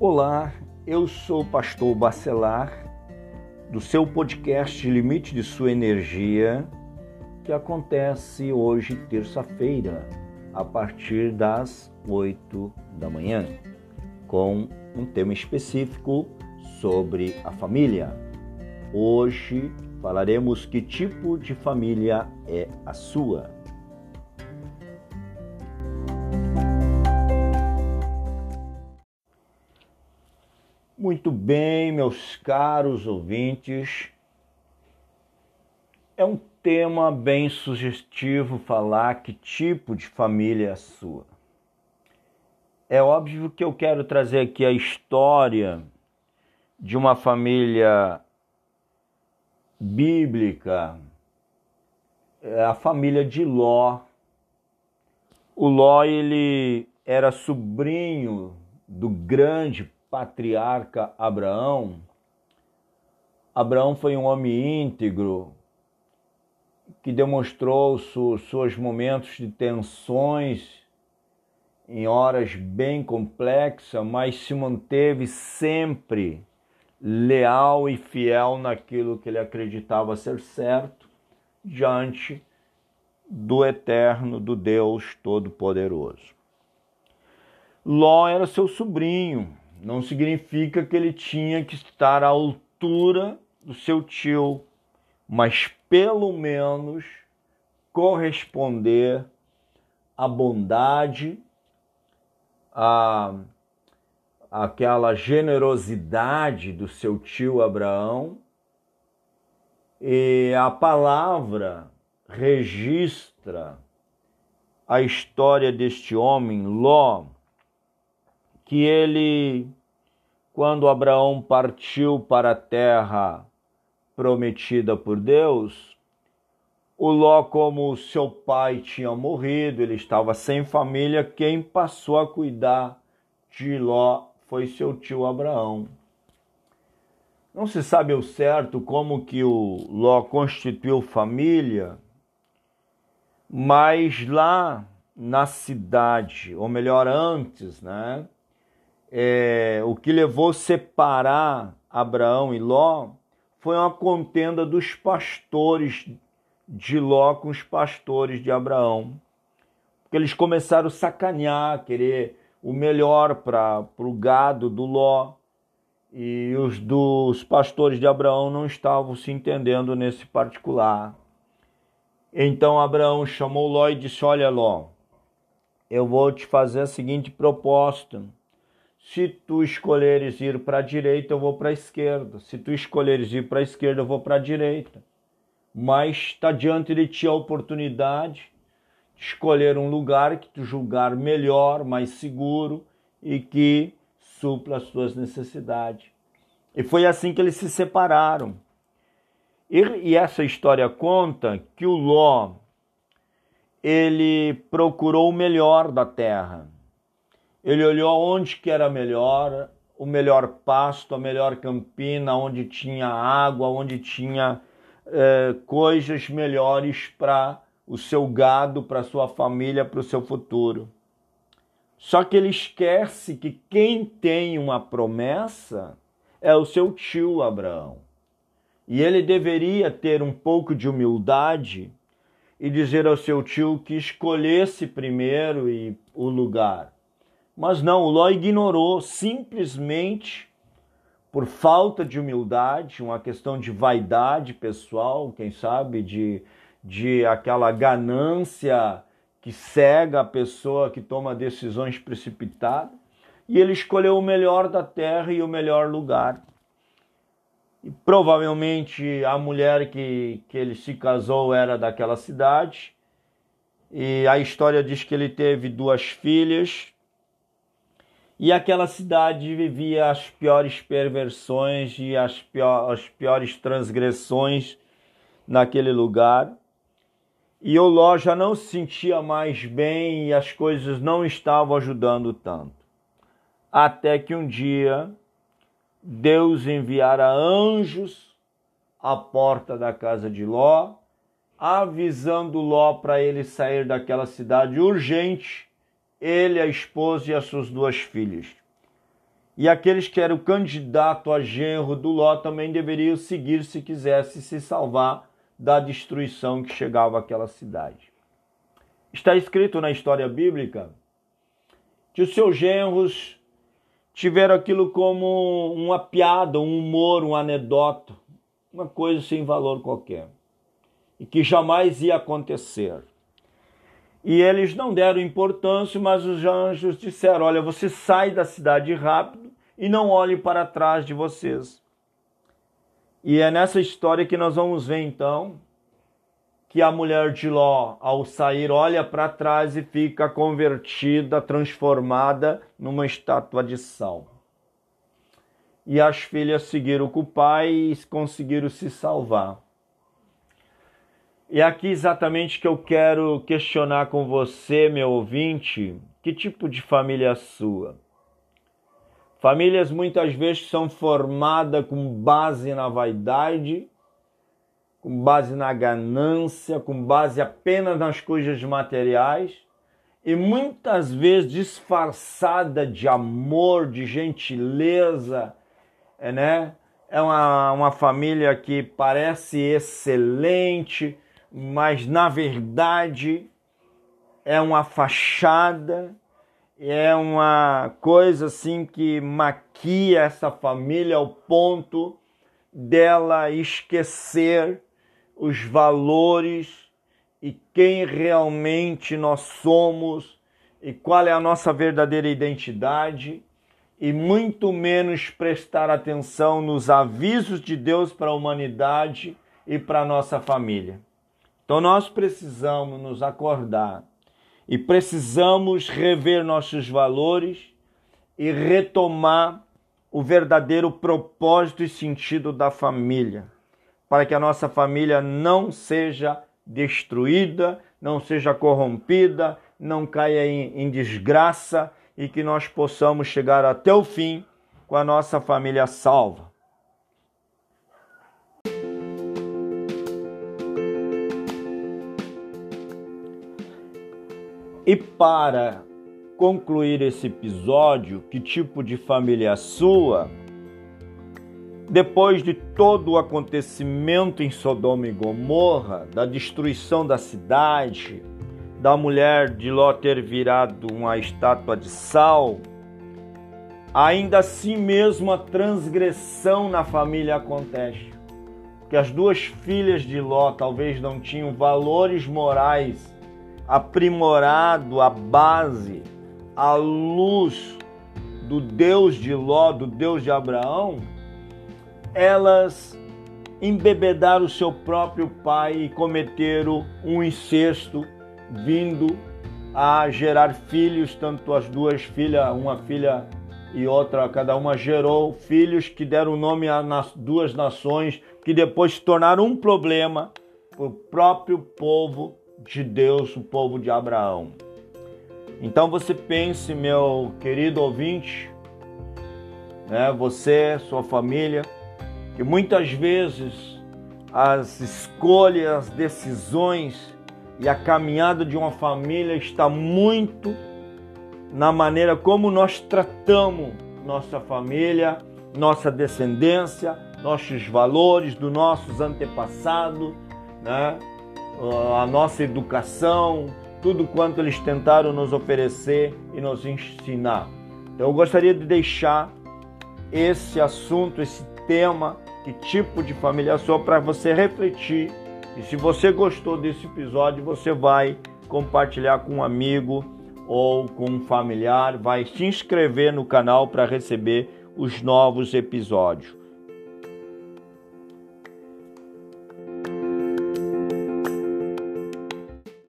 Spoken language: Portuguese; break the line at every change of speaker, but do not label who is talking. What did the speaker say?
Olá, eu sou o pastor Bacelar, do seu podcast Limite de Sua Energia, que acontece hoje, terça-feira, a partir das 8 da manhã, com um tema específico sobre a família. Hoje falaremos que tipo de família é a sua. Muito bem, meus caros ouvintes. É um tema bem sugestivo falar que tipo de família é a sua. É óbvio que eu quero trazer aqui a história de uma família bíblica, é a família de Ló. O Ló ele era sobrinho do grande patriarca Abraão, Abraão foi um homem íntegro que demonstrou seus momentos de tensões em horas bem complexas, mas se manteve sempre leal e fiel naquilo que ele acreditava ser certo diante do eterno, do Deus Todo-Poderoso. Ló era seu sobrinho, não significa que ele tinha que estar à altura do seu tio, mas pelo menos corresponder à bondade, à aquela generosidade do seu tio Abraão. E a palavra registra a história deste homem, Ló, que ele, quando Abraão partiu para a terra prometida por Deus, o Ló, como seu pai tinha morrido, ele estava sem família, quem passou a cuidar de Ló foi seu tio Abraão. Não se sabe ao certo como que o Ló constituiu família, mas lá na cidade, ou melhor, antes, né? É, o que levou a separar Abraão e Ló foi uma contenda dos pastores de Ló com os pastores de Abraão. Porque eles começaram a sacanear, querer o melhor para o gado do Ló. E os dos pastores de Abraão não estavam se entendendo nesse particular. Então Abraão chamou Ló e disse: Olha, Ló, eu vou te fazer a seguinte proposta se tu escolheres ir para a direita, eu vou para a esquerda. Se tu escolheres ir para a esquerda, eu vou para a direita. Mas está diante de ti a oportunidade de escolher um lugar que tu julgar melhor, mais seguro e que supla as tuas necessidades. E foi assim que eles se separaram. E, e essa história conta que o Ló ele procurou o melhor da terra ele olhou onde que era melhor, o melhor pasto, a melhor campina, onde tinha água, onde tinha é, coisas melhores para o seu gado, para sua família, para o seu futuro. Só que ele esquece que quem tem uma promessa é o seu tio Abraão. E ele deveria ter um pouco de humildade e dizer ao seu tio que escolhesse primeiro o lugar mas não, o Ló ignorou simplesmente por falta de humildade, uma questão de vaidade pessoal, quem sabe, de, de aquela ganância que cega a pessoa que toma decisões precipitadas. E ele escolheu o melhor da terra e o melhor lugar. E provavelmente a mulher que, que ele se casou era daquela cidade. E a história diz que ele teve duas filhas, e aquela cidade vivia as piores perversões e as, pior, as piores transgressões naquele lugar. E o Ló já não se sentia mais bem e as coisas não estavam ajudando tanto. Até que um dia Deus enviara anjos à porta da casa de Ló, avisando Ló para ele sair daquela cidade urgente ele, a esposa e as suas duas filhas. E aqueles que eram candidato a genro do Ló também deveriam seguir se quisesse se salvar da destruição que chegava àquela cidade. Está escrito na história bíblica que os seus genros tiveram aquilo como uma piada, um humor, um anedota, uma coisa sem valor qualquer, e que jamais ia acontecer. E eles não deram importância, mas os anjos disseram: Olha, você sai da cidade rápido e não olhe para trás de vocês. E é nessa história que nós vamos ver então que a mulher de Ló, ao sair, olha para trás e fica convertida, transformada numa estátua de sal. E as filhas seguiram com o pai e conseguiram se salvar. E aqui exatamente que eu quero questionar com você, meu ouvinte, que tipo de família é a sua? Famílias muitas vezes são formadas com base na vaidade, com base na ganância, com base apenas nas coisas materiais e muitas vezes disfarçada de amor, de gentileza, né? É uma, uma família que parece excelente, mas na verdade é uma fachada, é uma coisa assim que maquia essa família ao ponto dela esquecer os valores e quem realmente nós somos e qual é a nossa verdadeira identidade e muito menos prestar atenção nos avisos de Deus para a humanidade e para a nossa família. Então nós precisamos nos acordar e precisamos rever nossos valores e retomar o verdadeiro propósito e sentido da família, para que a nossa família não seja destruída, não seja corrompida, não caia em, em desgraça e que nós possamos chegar até o fim com a nossa família salva. E para concluir esse episódio, que tipo de família é a sua? Depois de todo o acontecimento em Sodoma e Gomorra, da destruição da cidade, da mulher de Ló ter virado uma estátua de sal, ainda assim mesmo a transgressão na família acontece. Que as duas filhas de Ló talvez não tinham valores morais aprimorado a base, a luz do Deus de Ló, do Deus de Abraão, elas embebedaram o seu próprio pai e cometeram um incesto, vindo a gerar filhos, tanto as duas filhas, uma filha e outra, cada uma gerou filhos que deram nome às duas nações, que depois se tornaram um problema para o próprio povo de Deus, o povo de Abraão. Então você pense, meu querido ouvinte, né, você, sua família, que muitas vezes as escolhas, as decisões e a caminhada de uma família está muito na maneira como nós tratamos nossa família, nossa descendência, nossos valores, dos nossos antepassados, né? A nossa educação, tudo quanto eles tentaram nos oferecer e nos ensinar. Então eu gostaria de deixar esse assunto, esse tema, que tipo de família sou, para você refletir. E se você gostou desse episódio, você vai compartilhar com um amigo ou com um familiar, vai se inscrever no canal para receber os novos episódios.